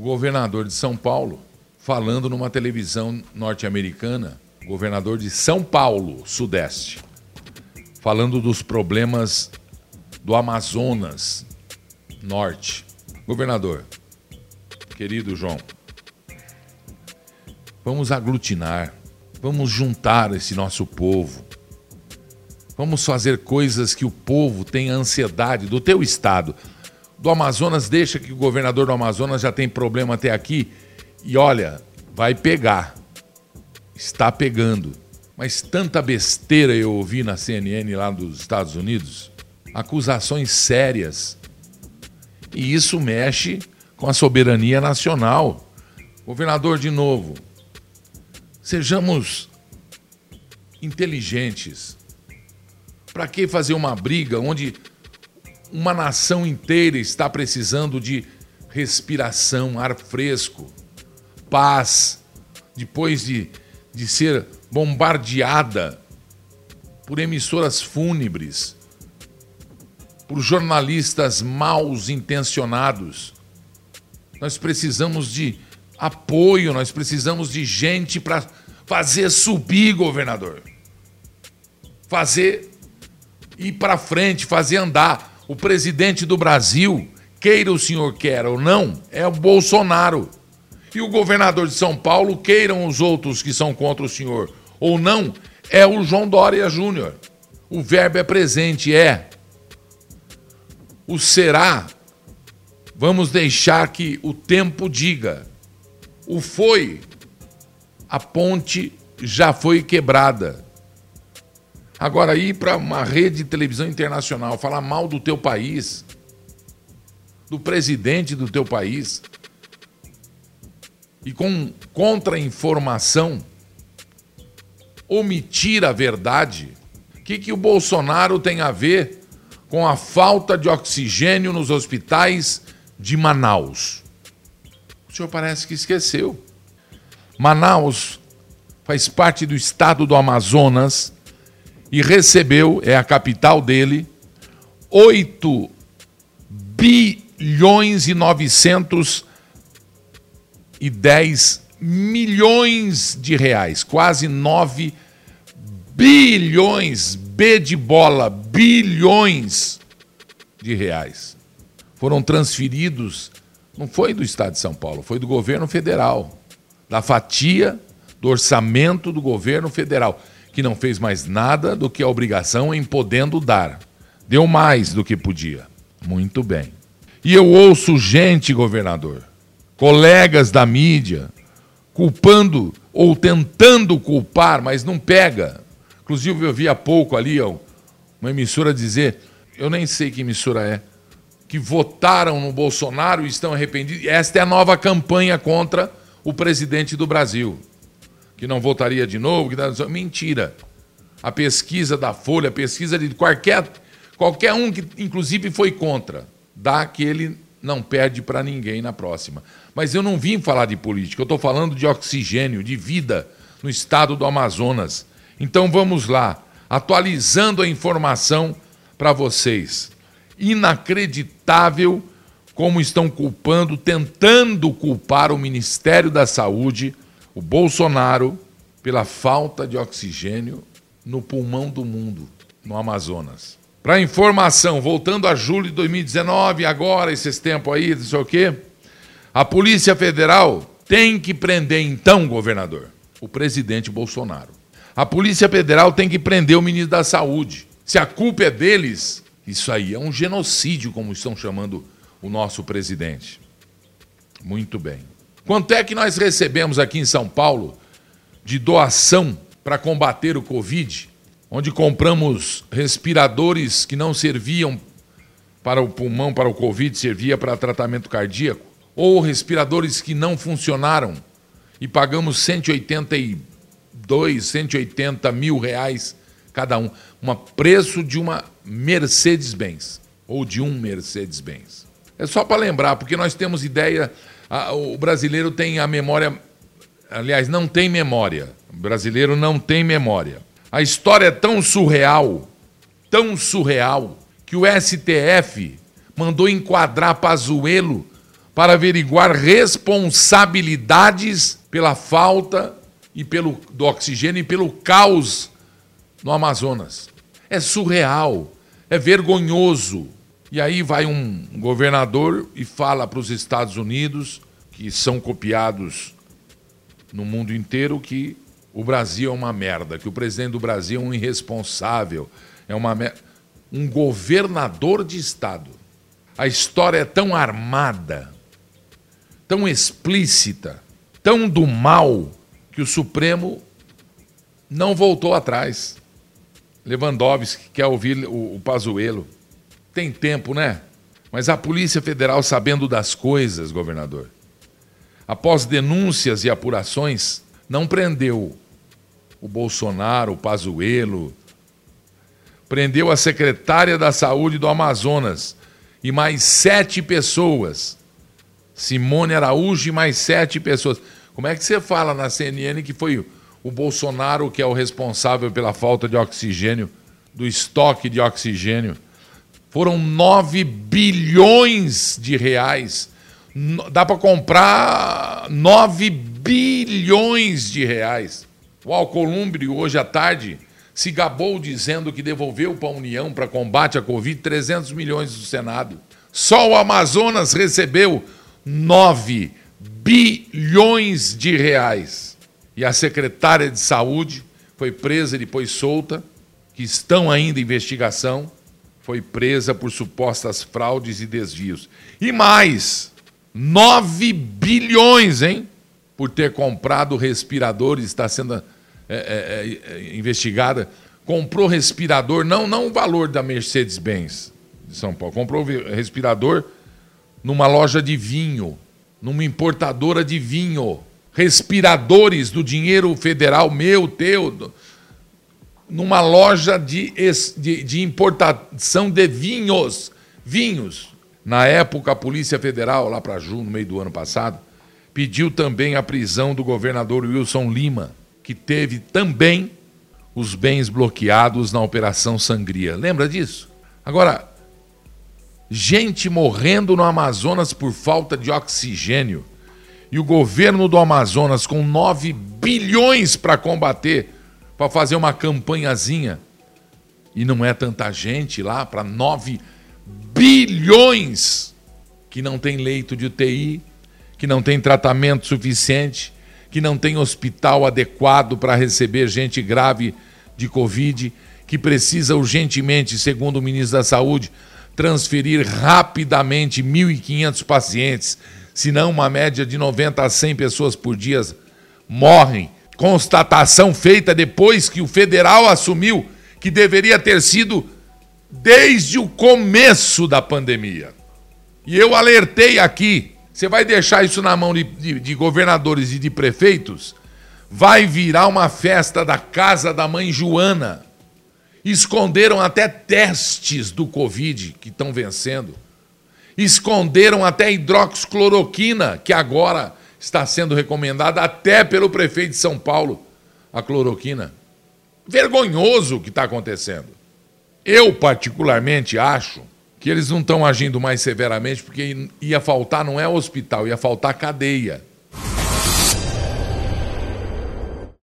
o governador de São Paulo falando numa televisão norte-americana, governador de São Paulo, Sudeste, falando dos problemas do Amazonas Norte. Governador, querido João, vamos aglutinar, vamos juntar esse nosso povo. Vamos fazer coisas que o povo tenha ansiedade do teu estado. Do Amazonas, deixa que o governador do Amazonas já tem problema até aqui. E olha, vai pegar. Está pegando. Mas tanta besteira eu ouvi na CNN lá dos Estados Unidos. Acusações sérias. E isso mexe com a soberania nacional. Governador, de novo, sejamos inteligentes. Para que fazer uma briga onde uma nação inteira está precisando de respiração, ar fresco, paz, depois de, de ser bombardeada por emissoras fúnebres, por jornalistas maus intencionados. Nós precisamos de apoio, nós precisamos de gente para fazer subir, governador. Fazer ir para frente, fazer andar o presidente do Brasil, queira o senhor queira ou não, é o Bolsonaro. E o governador de São Paulo, queiram os outros que são contra o senhor ou não, é o João Dória Júnior. O verbo é presente, é. O será, vamos deixar que o tempo diga. O foi, a ponte já foi quebrada. Agora, ir para uma rede de televisão internacional falar mal do teu país, do presidente do teu país, e com contra-informação, omitir a verdade, o que, que o Bolsonaro tem a ver com a falta de oxigênio nos hospitais de Manaus? O senhor parece que esqueceu. Manaus faz parte do estado do Amazonas e recebeu, é a capital dele, 8 bilhões e 910 milhões de reais, quase 9 bilhões, B de bola, bilhões de reais. Foram transferidos, não foi do Estado de São Paulo, foi do governo federal, da fatia do orçamento do governo federal que não fez mais nada do que a obrigação em podendo dar. Deu mais do que podia. Muito bem. E eu ouço gente, governador, colegas da mídia, culpando ou tentando culpar, mas não pega. Inclusive, eu vi há pouco ali ó, uma emissora dizer, eu nem sei que emissora é, que votaram no Bolsonaro e estão arrependidos. Esta é a nova campanha contra o presidente do Brasil que não votaria de novo, que mentira. A pesquisa da Folha, a pesquisa de qualquer qualquer um que inclusive foi contra, dá que ele não perde para ninguém na próxima. Mas eu não vim falar de política, eu estou falando de oxigênio, de vida no estado do Amazonas. Então vamos lá, atualizando a informação para vocês. Inacreditável como estão culpando, tentando culpar o Ministério da Saúde o Bolsonaro pela falta de oxigênio no pulmão do mundo, no Amazonas. Para informação, voltando a julho de 2019, agora, esses tempos aí, não sei o quê, a Polícia Federal tem que prender, então, governador, o presidente Bolsonaro. A Polícia Federal tem que prender o ministro da Saúde. Se a culpa é deles, isso aí é um genocídio, como estão chamando o nosso presidente. Muito bem. Quanto é que nós recebemos aqui em São Paulo de doação para combater o Covid? Onde compramos respiradores que não serviam para o pulmão, para o Covid, servia para tratamento cardíaco, ou respiradores que não funcionaram e pagamos 182, 180 mil reais cada um. Um preço de uma Mercedes-Benz, ou de um Mercedes-Benz. É só para lembrar, porque nós temos ideia a, o brasileiro tem a memória. Aliás, não tem memória. O brasileiro não tem memória. A história é tão surreal, tão surreal, que o STF mandou enquadrar Pazuello para averiguar responsabilidades pela falta e pelo, do oxigênio e pelo caos no Amazonas. É surreal, é vergonhoso. E aí vai um governador e fala para os Estados Unidos, que são copiados no mundo inteiro, que o Brasil é uma merda, que o presidente do Brasil é um irresponsável, é uma um governador de Estado. A história é tão armada, tão explícita, tão do mal, que o Supremo não voltou atrás. Lewandowski quer ouvir o, o Pazuello. Tem tempo, né? Mas a Polícia Federal, sabendo das coisas, governador, após denúncias e apurações, não prendeu o Bolsonaro, o Pazuello, prendeu a secretária da Saúde do Amazonas e mais sete pessoas. Simone Araújo e mais sete pessoas. Como é que você fala na CNN que foi o Bolsonaro que é o responsável pela falta de oxigênio, do estoque de oxigênio? Foram 9 bilhões de reais. Dá para comprar 9 bilhões de reais. O Alcolumbre, hoje à tarde, se gabou dizendo que devolveu para a União para combate à Covid 300 milhões do Senado. Só o Amazonas recebeu 9 bilhões de reais. E a secretária de Saúde foi presa e depois solta, que estão ainda em investigação, foi presa por supostas fraudes e desvios. E mais, 9 bilhões, hein? Por ter comprado respiradores, está sendo é, é, é, investigada. Comprou respirador, não, não o valor da Mercedes-Benz de São Paulo, comprou respirador numa loja de vinho numa importadora de vinho, respiradores do dinheiro federal meu, teu, numa loja de, de, de importação de vinhos. Vinhos. Na época, a Polícia Federal, lá para junho, no meio do ano passado, pediu também a prisão do governador Wilson Lima, que teve também os bens bloqueados na Operação Sangria. Lembra disso? Agora, gente morrendo no Amazonas por falta de oxigênio. E o governo do Amazonas com 9 bilhões para combater, para fazer uma campanhazinha. E não é tanta gente lá para 9 bilhões que não tem leito de UTI, que não tem tratamento suficiente, que não tem hospital adequado para receber gente grave de Covid, que precisa urgentemente, segundo o ministro da Saúde, transferir rapidamente 1.500 pacientes, senão uma média de 90 a 100 pessoas por dia morrem. Constatação feita depois que o federal assumiu que deveria ter sido desde o começo da pandemia. E eu alertei aqui: você vai deixar isso na mão de, de, de governadores e de prefeitos? Vai virar uma festa da casa da mãe Joana Esconderam até testes do Covid que estão vencendo. Esconderam até hidroxicloroquina, que agora está sendo recomendada até pelo prefeito de São Paulo, a cloroquina. Vergonhoso o que está acontecendo. Eu, particularmente, acho que eles não estão agindo mais severamente porque ia faltar, não é hospital, ia faltar cadeia.